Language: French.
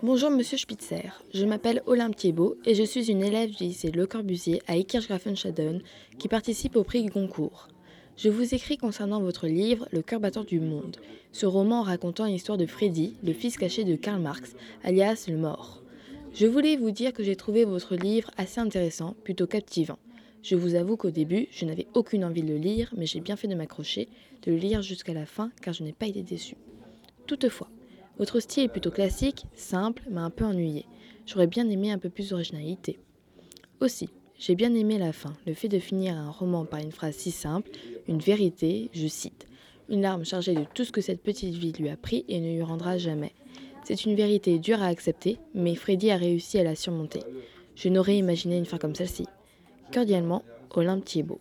Bonjour Monsieur Spitzer, je m'appelle Olympe Thiebaud et je suis une élève du lycée Le Corbusier à Ekirch-Grafenstaden qui participe au prix Goncourt. Je vous écris concernant votre livre Le cœur battant du monde, ce roman racontant l'histoire de Freddy, le fils caché de Karl Marx, alias le mort. Je voulais vous dire que j'ai trouvé votre livre assez intéressant, plutôt captivant. Je vous avoue qu'au début, je n'avais aucune envie de le lire, mais j'ai bien fait de m'accrocher, de le lire jusqu'à la fin, car je n'ai pas été déçue. Toutefois, votre style est plutôt classique, simple, mais un peu ennuyé. J'aurais bien aimé un peu plus d'originalité. Aussi, j'ai bien aimé la fin, le fait de finir un roman par une phrase si simple, une vérité, je cite, une larme chargée de tout ce que cette petite vie lui a pris et ne lui rendra jamais. C'est une vérité dure à accepter, mais Freddy a réussi à la surmonter. Je n'aurais imaginé une fin comme celle-ci. Cordialement, Olympe Thiebaud.